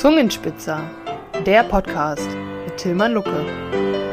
Zungenspitzer, der Podcast mit Tilman Lucke.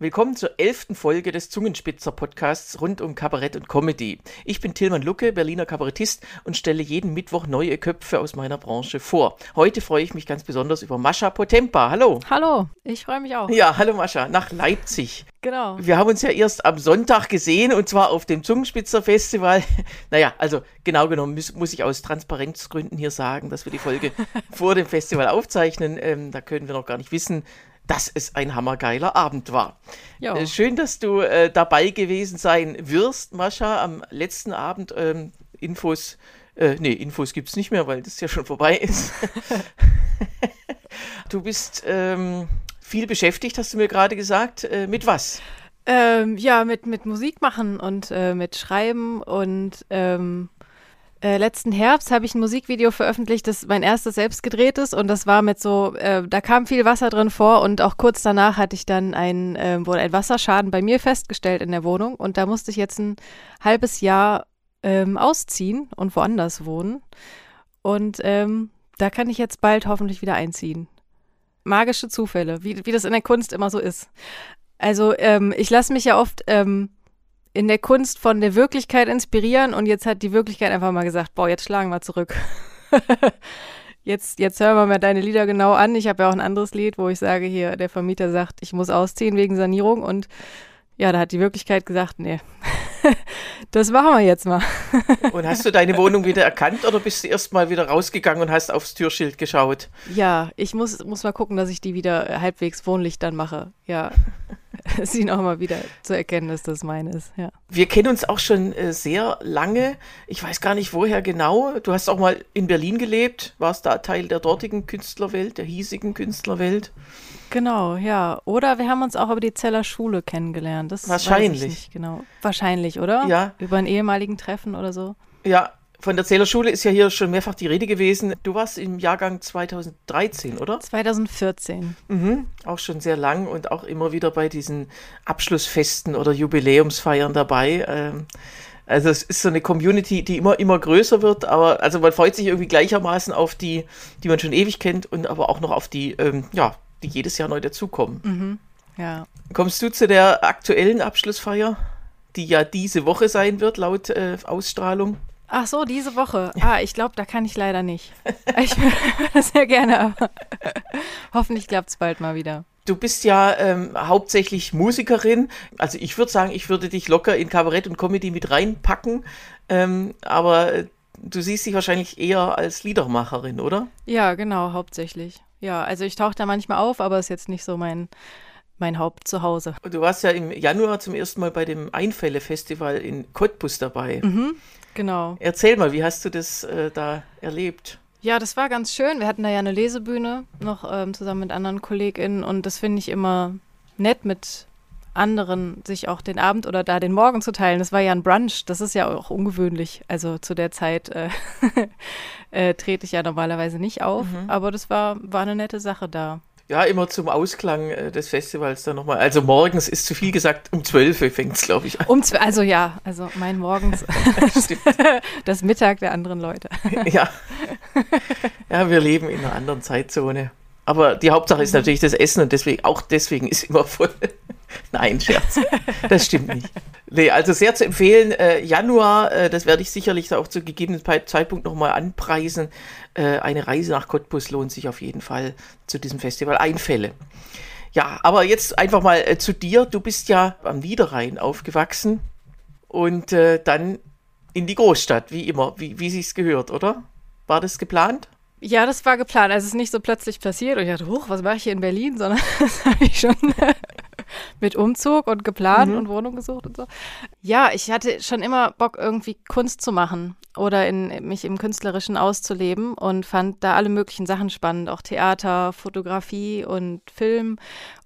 Willkommen zur elften Folge des Zungenspitzer-Podcasts rund um Kabarett und Comedy. Ich bin Tilman Lucke, Berliner Kabarettist und stelle jeden Mittwoch neue Köpfe aus meiner Branche vor. Heute freue ich mich ganz besonders über Mascha Potempa. Hallo. Hallo, ich freue mich auch. Ja, hallo Mascha, nach Leipzig. Genau. Wir haben uns ja erst am Sonntag gesehen und zwar auf dem Zungenspitzer-Festival. Naja, also genau genommen muss, muss, ich aus Transparenzgründen hier sagen, dass wir die Folge vor dem Festival aufzeichnen. Ähm, da können wir noch gar nicht wissen, dass es ein hammergeiler Abend war. Äh, schön, dass du äh, dabei gewesen sein wirst, Mascha, am letzten Abend. Ähm, Infos, äh, nee, Infos gibt es nicht mehr, weil das ja schon vorbei ist. du bist ähm, viel beschäftigt, hast du mir gerade gesagt. Äh, mit was? Ähm, ja, mit, mit Musik machen und äh, mit Schreiben und ähm, äh, letzten Herbst habe ich ein Musikvideo veröffentlicht, das mein erstes selbst gedreht ist und das war mit so, äh, da kam viel Wasser drin vor und auch kurz danach hatte ich dann ein, äh, wurde ein Wasserschaden bei mir festgestellt in der Wohnung und da musste ich jetzt ein halbes Jahr ähm, ausziehen und woanders wohnen und ähm, da kann ich jetzt bald hoffentlich wieder einziehen. Magische Zufälle, wie, wie das in der Kunst immer so ist. Also ähm, ich lasse mich ja oft ähm, in der Kunst von der Wirklichkeit inspirieren und jetzt hat die Wirklichkeit einfach mal gesagt, boah, jetzt schlagen wir zurück. jetzt, jetzt hören wir mal deine Lieder genau an. Ich habe ja auch ein anderes Lied, wo ich sage, hier, der Vermieter sagt, ich muss ausziehen wegen Sanierung und ja, da hat die Wirklichkeit gesagt, nee, das machen wir jetzt mal. und hast du deine Wohnung wieder erkannt oder bist du erst mal wieder rausgegangen und hast aufs Türschild geschaut? Ja, ich muss, muss mal gucken, dass ich die wieder halbwegs wohnlich dann mache. Ja. sie noch mal wieder zu erkennen, dass das meine ist. Ja. Wir kennen uns auch schon äh, sehr lange. Ich weiß gar nicht woher genau. Du hast auch mal in Berlin gelebt, warst da Teil der dortigen Künstlerwelt, der hiesigen Künstlerwelt. Genau, ja. Oder wir haben uns auch über die Zeller Schule kennengelernt. Das Wahrscheinlich. Genau. Wahrscheinlich, oder? Ja. Über einen ehemaligen Treffen oder so. Ja, von der Zählerschule ist ja hier schon mehrfach die Rede gewesen. Du warst im Jahrgang 2013, oder? 2014. Mhm, auch schon sehr lang und auch immer wieder bei diesen Abschlussfesten oder Jubiläumsfeiern dabei. Ähm, also es ist so eine Community, die immer, immer größer wird, aber also man freut sich irgendwie gleichermaßen auf die, die man schon ewig kennt und aber auch noch auf die, ähm, ja, die jedes Jahr neu dazukommen. Mhm, ja. Kommst du zu der aktuellen Abschlussfeier, die ja diese Woche sein wird, laut äh, Ausstrahlung? Ach so, diese Woche. Ah, ich glaube, da kann ich leider nicht. Ich würde sehr gerne, aber hoffentlich klappt es bald mal wieder. Du bist ja ähm, hauptsächlich Musikerin. Also ich würde sagen, ich würde dich locker in Kabarett und Comedy mit reinpacken. Ähm, aber äh, du siehst dich wahrscheinlich eher als Liedermacherin, oder? Ja, genau, hauptsächlich. Ja, also ich tauche da manchmal auf, aber ist jetzt nicht so mein, mein Hauptzuhause. Du warst ja im Januar zum ersten Mal bei dem Einfälle-Festival in Cottbus dabei. Mhm. Genau. Erzähl mal, wie hast du das äh, da erlebt? Ja, das war ganz schön. Wir hatten da ja eine Lesebühne noch ähm, zusammen mit anderen KollegInnen und das finde ich immer nett mit anderen sich auch den Abend oder da den Morgen zu teilen. Das war ja ein Brunch, das ist ja auch ungewöhnlich. Also zu der Zeit äh, äh, trete ich ja normalerweise nicht auf, mhm. aber das war, war eine nette Sache da. Ja, immer zum Ausklang äh, des Festivals dann nochmal. Also morgens ist zu viel gesagt, um 12 fängt es, glaube ich, an. Um also ja, also mein Morgens, das Mittag der anderen Leute. ja. ja, wir leben in einer anderen Zeitzone. Aber die Hauptsache ist mhm. natürlich das Essen und deswegen, auch deswegen ist immer voll. Nein, Scherz. Das stimmt nicht. Nee, also sehr zu empfehlen. Äh, Januar, äh, das werde ich sicherlich auch zu gegebenen Zeitpunkt nochmal anpreisen. Äh, eine Reise nach Cottbus lohnt sich auf jeden Fall zu diesem Festival. Einfälle. Ja, aber jetzt einfach mal äh, zu dir. Du bist ja am Niederrhein aufgewachsen und äh, dann in die Großstadt, wie immer, wie, wie sich's gehört, oder? War das geplant? Ja, das war geplant. Also es ist nicht so plötzlich passiert und ich dachte, hoch, was mache ich hier in Berlin, sondern das habe ich schon mit Umzug und geplant mhm. und Wohnung gesucht und so. Ja, ich hatte schon immer Bock, irgendwie Kunst zu machen oder in, mich im Künstlerischen auszuleben und fand da alle möglichen Sachen spannend, auch Theater, Fotografie und Film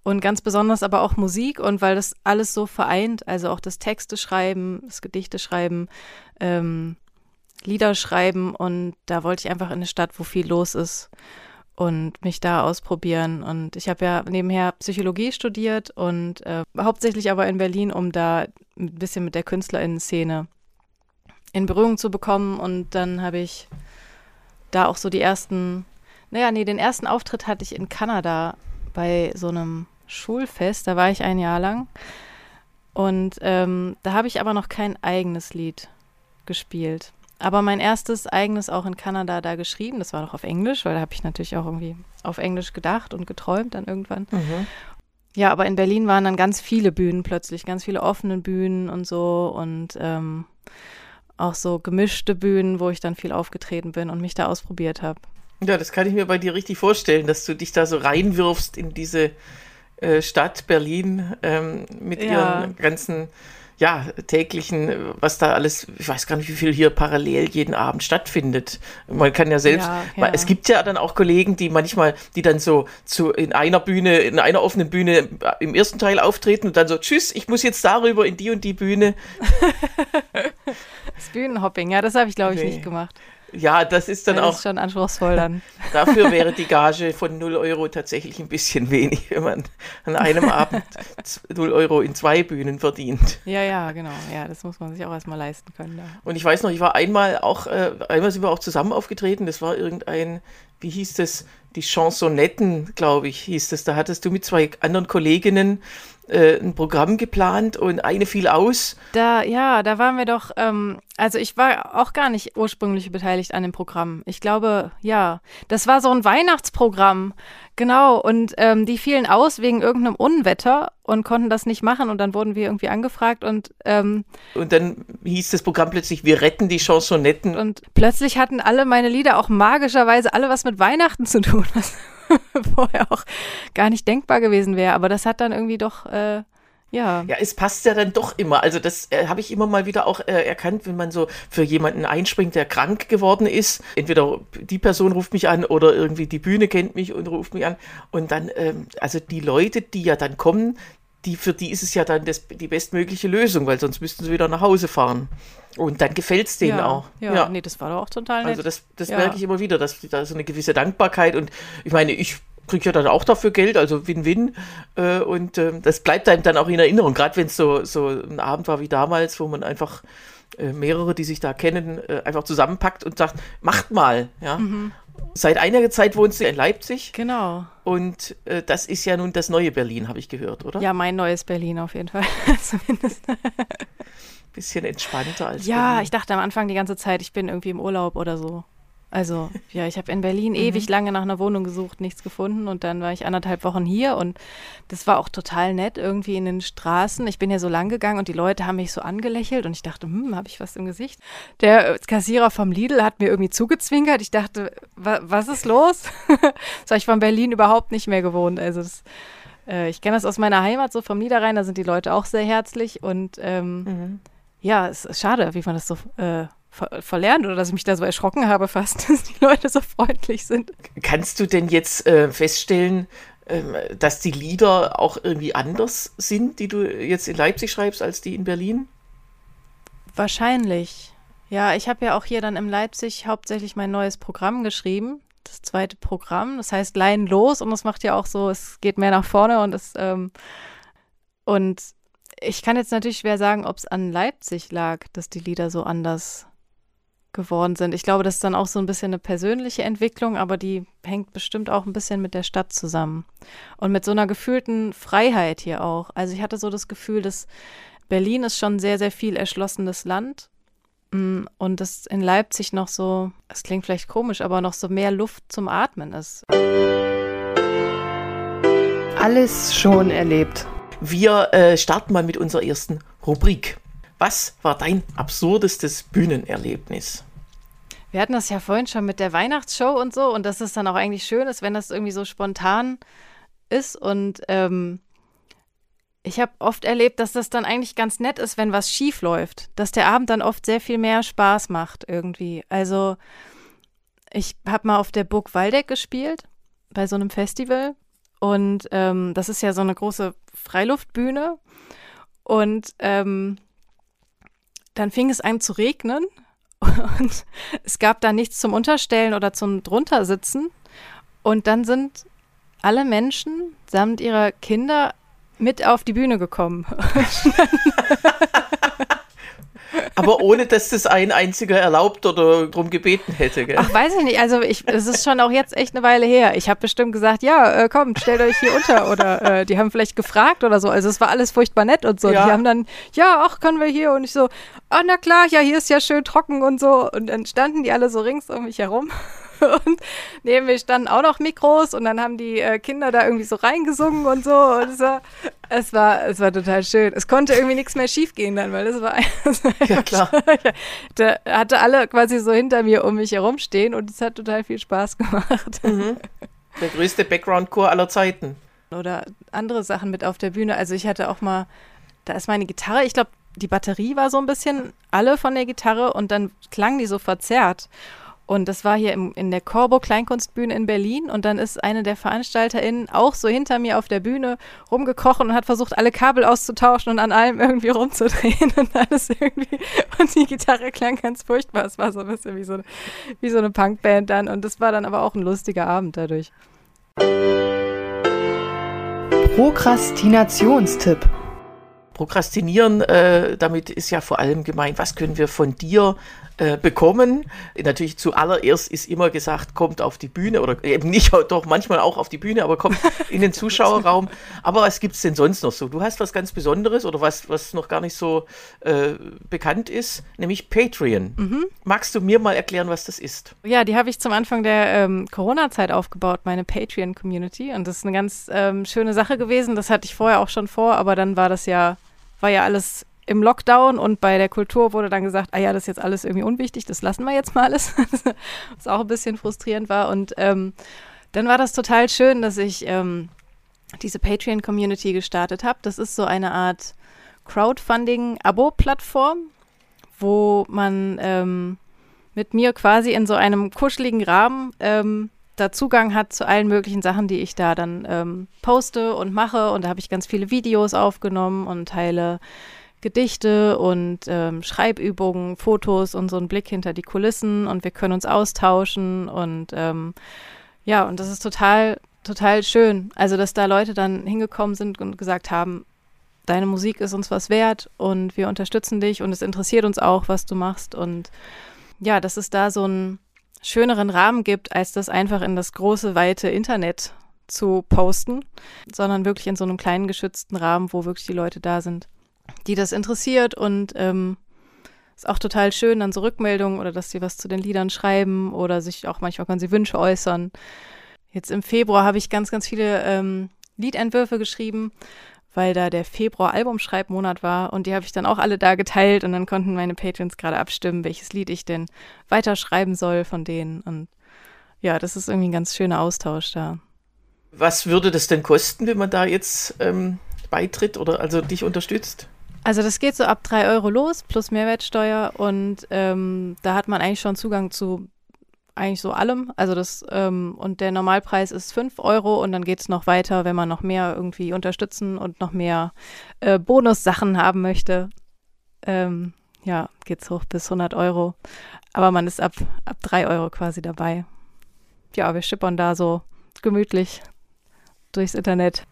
und ganz besonders aber auch Musik und weil das alles so vereint, also auch das Texte schreiben, das Gedichte schreiben, ähm, Lieder schreiben und da wollte ich einfach in eine Stadt, wo viel los ist und mich da ausprobieren. Und ich habe ja nebenher Psychologie studiert und äh, hauptsächlich aber in Berlin, um da ein bisschen mit der KünstlerInnen-Szene in Berührung zu bekommen. Und dann habe ich da auch so die ersten, naja, nee, den ersten Auftritt hatte ich in Kanada bei so einem Schulfest, da war ich ein Jahr lang. Und ähm, da habe ich aber noch kein eigenes Lied gespielt. Aber mein erstes eigenes auch in Kanada da geschrieben, das war noch auf Englisch, weil da habe ich natürlich auch irgendwie auf Englisch gedacht und geträumt dann irgendwann. Mhm. Ja, aber in Berlin waren dann ganz viele Bühnen plötzlich, ganz viele offene Bühnen und so und ähm, auch so gemischte Bühnen, wo ich dann viel aufgetreten bin und mich da ausprobiert habe. Ja, das kann ich mir bei dir richtig vorstellen, dass du dich da so reinwirfst in diese äh, Stadt Berlin ähm, mit ja. ihren ganzen ja, täglichen, was da alles, ich weiß gar nicht, wie viel hier parallel jeden Abend stattfindet. Man kann ja selbst, ja, ja. es gibt ja dann auch Kollegen, die manchmal, die dann so zu, in einer Bühne, in einer offenen Bühne im ersten Teil auftreten und dann so, tschüss, ich muss jetzt darüber in die und die Bühne. das Bühnenhopping, ja, das habe ich glaube ich nee. nicht gemacht. Ja, das ist dann das auch. Das ist schon anspruchsvoll dann. Dafür wäre die Gage von 0 Euro tatsächlich ein bisschen wenig, wenn man an einem Abend 0 Euro in zwei Bühnen verdient. Ja, ja, genau. Ja, das muss man sich auch erstmal leisten können. Ja. Und ich weiß noch, ich war einmal auch, äh, einmal sind wir auch zusammen aufgetreten. Das war irgendein, wie hieß das? Die Chansonetten, glaube ich, hieß das. Da hattest du mit zwei anderen Kolleginnen äh, ein Programm geplant und eine fiel aus. Da, ja, da waren wir doch, ähm, also ich war auch gar nicht ursprünglich beteiligt an dem Programm. Ich glaube, ja, das war so ein Weihnachtsprogramm, genau, und ähm, die fielen aus wegen irgendeinem Unwetter und konnten das nicht machen und dann wurden wir irgendwie angefragt und ähm, und dann hieß das Programm plötzlich, wir retten die Chansonetten. Und plötzlich hatten alle meine Lieder auch magischerweise alle was mit Weihnachten zu tun, was vorher auch gar nicht denkbar gewesen wäre. Aber das hat dann irgendwie doch, äh, ja. Ja, es passt ja dann doch immer. Also das äh, habe ich immer mal wieder auch äh, erkannt, wenn man so für jemanden einspringt, der krank geworden ist. Entweder die Person ruft mich an oder irgendwie die Bühne kennt mich und ruft mich an. Und dann, ähm, also die Leute, die ja dann kommen, die, für die ist es ja dann das, die bestmögliche Lösung, weil sonst müssten sie wieder nach Hause fahren. Und dann gefällt es denen ja, auch. Ja, ja, nee, das war doch auch total nett. Also das, das ja. merke ich immer wieder, dass da so eine gewisse Dankbarkeit und ich meine, ich kriege ja dann auch dafür Geld, also Win-Win. Äh, und äh, das bleibt einem dann auch in Erinnerung, gerade wenn es so, so ein Abend war wie damals, wo man einfach äh, mehrere, die sich da kennen, äh, einfach zusammenpackt und sagt, macht mal. Ja? Mhm. Seit einiger Zeit wohnst du in Leipzig. Genau. Und äh, das ist ja nun das neue Berlin, habe ich gehört, oder? Ja, mein neues Berlin auf jeden Fall. Zumindest. Bisschen entspannter als. Ja, Berlin. ich dachte am Anfang die ganze Zeit, ich bin irgendwie im Urlaub oder so. Also, ja, ich habe in Berlin mhm. ewig lange nach einer Wohnung gesucht, nichts gefunden und dann war ich anderthalb Wochen hier und das war auch total nett irgendwie in den Straßen. Ich bin ja so lang gegangen und die Leute haben mich so angelächelt und ich dachte, hm, habe ich was im Gesicht? Der Kassierer vom Lidl hat mir irgendwie zugezwinkert. Ich dachte, wa was ist los? das habe ich von Berlin überhaupt nicht mehr gewohnt. Also, das, äh, ich kenne das aus meiner Heimat, so vom Niederrhein, da sind die Leute auch sehr herzlich und ähm, mhm. ja, es ist schade, wie man das so. Äh, ver verlernt oder dass ich mich da so erschrocken habe fast, dass die Leute so freundlich sind. Kannst du denn jetzt äh, feststellen, äh, dass die Lieder auch irgendwie anders sind, die du jetzt in Leipzig schreibst, als die in Berlin? Wahrscheinlich. Ja, ich habe ja auch hier dann in Leipzig hauptsächlich mein neues Programm geschrieben, das zweite Programm. Das heißt Leinen los und das macht ja auch so, es geht mehr nach vorne und es ähm, und ich kann jetzt natürlich schwer sagen, ob es an Leipzig lag, dass die Lieder so anders geworden sind. Ich glaube, das ist dann auch so ein bisschen eine persönliche Entwicklung, aber die hängt bestimmt auch ein bisschen mit der Stadt zusammen. Und mit so einer gefühlten Freiheit hier auch. Also ich hatte so das Gefühl, dass Berlin ist schon sehr, sehr viel erschlossenes Land. Mm, und dass in Leipzig noch so, es klingt vielleicht komisch, aber noch so mehr Luft zum Atmen ist. Alles schon erlebt. Wir äh, starten mal mit unserer ersten Rubrik. Was war dein absurdestes Bühnenerlebnis? Wir hatten das ja vorhin schon mit der Weihnachtsshow und so und dass es dann auch eigentlich schön ist, wenn das irgendwie so spontan ist und ähm, ich habe oft erlebt, dass das dann eigentlich ganz nett ist, wenn was schief läuft, dass der Abend dann oft sehr viel mehr Spaß macht irgendwie. Also ich habe mal auf der Burg Waldeck gespielt bei so einem Festival und ähm, das ist ja so eine große Freiluftbühne und ähm, dann fing es an zu regnen und es gab da nichts zum Unterstellen oder zum druntersitzen. Und dann sind alle Menschen samt ihrer Kinder mit auf die Bühne gekommen. Aber ohne, dass das ein einziger erlaubt oder drum gebeten hätte. Gell? Ach, weiß ich nicht. Also ich, es ist schon auch jetzt echt eine Weile her. Ich habe bestimmt gesagt, ja, äh, kommt, stellt euch hier unter. Oder äh, die haben vielleicht gefragt oder so. Also es war alles furchtbar nett und so. Ja. Die haben dann, ja, ach, können wir hier? Und ich so, ah, na klar, ja, hier ist ja schön trocken und so. Und dann standen die alle so rings um mich herum. Und neben mir standen auch noch Mikros und dann haben die äh, Kinder da irgendwie so reingesungen und so. Und es war, es war, es war total schön. Es konnte irgendwie nichts mehr schiefgehen dann, weil es war, war Ja, klar. da hatte alle quasi so hinter mir um mich herumstehen und es hat total viel Spaß gemacht. Der größte Background-Chor aller Zeiten. Oder andere Sachen mit auf der Bühne. Also ich hatte auch mal, da ist meine Gitarre, ich glaube, die Batterie war so ein bisschen alle von der Gitarre und dann klang die so verzerrt. Und das war hier im, in der Corbo Kleinkunstbühne in Berlin. Und dann ist eine der VeranstalterInnen auch so hinter mir auf der Bühne rumgekrochen und hat versucht, alle Kabel auszutauschen und an allem irgendwie rumzudrehen und alles irgendwie. Und die Gitarre klang ganz furchtbar. Es war so ein bisschen wie so, wie so eine Punkband dann. Und das war dann aber auch ein lustiger Abend dadurch. Prokrastinationstipp. Prokrastinieren, äh, damit ist ja vor allem gemeint, was können wir von dir äh, bekommen? Natürlich zuallererst ist immer gesagt, kommt auf die Bühne oder eben nicht, doch manchmal auch auf die Bühne, aber kommt in den Zuschauerraum. Aber was gibt's denn sonst noch so? Du hast was ganz Besonderes oder was, was noch gar nicht so äh, bekannt ist, nämlich Patreon. Magst du mir mal erklären, was das ist? Ja, die habe ich zum Anfang der ähm, Corona-Zeit aufgebaut, meine Patreon-Community. Und das ist eine ganz ähm, schöne Sache gewesen. Das hatte ich vorher auch schon vor, aber dann war das ja, war ja alles im Lockdown und bei der Kultur wurde dann gesagt, ah ja, das ist jetzt alles irgendwie unwichtig, das lassen wir jetzt mal alles. Was auch ein bisschen frustrierend war. Und ähm, dann war das total schön, dass ich ähm, diese Patreon-Community gestartet habe. Das ist so eine Art Crowdfunding-Abo-Plattform, wo man ähm, mit mir quasi in so einem kuscheligen Rahmen ähm, da Zugang hat zu allen möglichen Sachen, die ich da dann ähm, poste und mache. Und da habe ich ganz viele Videos aufgenommen und teile Gedichte und ähm, Schreibübungen, Fotos und so einen Blick hinter die Kulissen und wir können uns austauschen und ähm, ja, und das ist total, total schön. Also, dass da Leute dann hingekommen sind und gesagt haben, deine Musik ist uns was wert und wir unterstützen dich und es interessiert uns auch, was du machst und ja, dass es da so einen schöneren Rahmen gibt, als das einfach in das große, weite Internet zu posten, sondern wirklich in so einem kleinen geschützten Rahmen, wo wirklich die Leute da sind, die das interessiert und ähm, ist auch total schön, dann so Rückmeldungen oder dass sie was zu den Liedern schreiben oder sich auch manchmal können sie Wünsche äußern. Jetzt im Februar habe ich ganz, ganz viele ähm, Liedentwürfe geschrieben, weil da der Februar Albumschreibmonat war und die habe ich dann auch alle da geteilt und dann konnten meine Patrons gerade abstimmen, welches Lied ich denn weiterschreiben soll von denen und ja, das ist irgendwie ein ganz schöner Austausch da. Was würde das denn kosten, wenn man da jetzt ähm, beitritt oder also dich unterstützt? Also das geht so ab drei Euro los plus Mehrwertsteuer und ähm, da hat man eigentlich schon Zugang zu eigentlich so allem. Also das ähm, und der Normalpreis ist fünf Euro und dann geht es noch weiter, wenn man noch mehr irgendwie unterstützen und noch mehr äh, Bonussachen haben möchte. Ähm, ja, geht's hoch bis 100 Euro. Aber man ist ab ab drei Euro quasi dabei. Ja, wir schippern da so gemütlich durchs Internet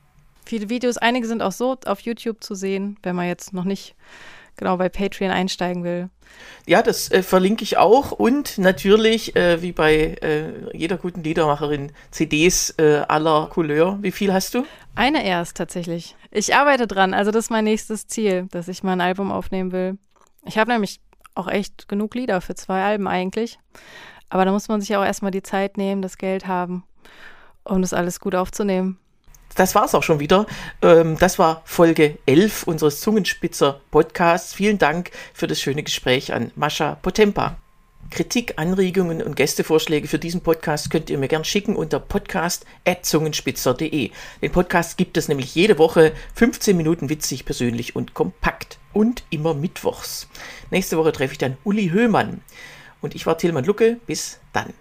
viele Videos. Einige sind auch so auf YouTube zu sehen, wenn man jetzt noch nicht genau bei Patreon einsteigen will. Ja, das äh, verlinke ich auch und natürlich, äh, wie bei äh, jeder guten Liedermacherin, CDs äh, aller Couleur. Wie viel hast du? Eine erst tatsächlich. Ich arbeite dran, also das ist mein nächstes Ziel, dass ich mal ein Album aufnehmen will. Ich habe nämlich auch echt genug Lieder für zwei Alben eigentlich. Aber da muss man sich auch erstmal die Zeit nehmen, das Geld haben, um das alles gut aufzunehmen. Das war's auch schon wieder. Ähm, das war Folge 11 unseres Zungenspitzer Podcasts. Vielen Dank für das schöne Gespräch an Mascha Potempa. Kritik, Anregungen und Gästevorschläge für diesen Podcast könnt ihr mir gern schicken unter podcast.zungenspitzer.de. Den Podcast gibt es nämlich jede Woche 15 Minuten witzig, persönlich und kompakt. Und immer mittwochs. Nächste Woche treffe ich dann Uli Höhmann. Und ich war Tilman Lucke. Bis dann.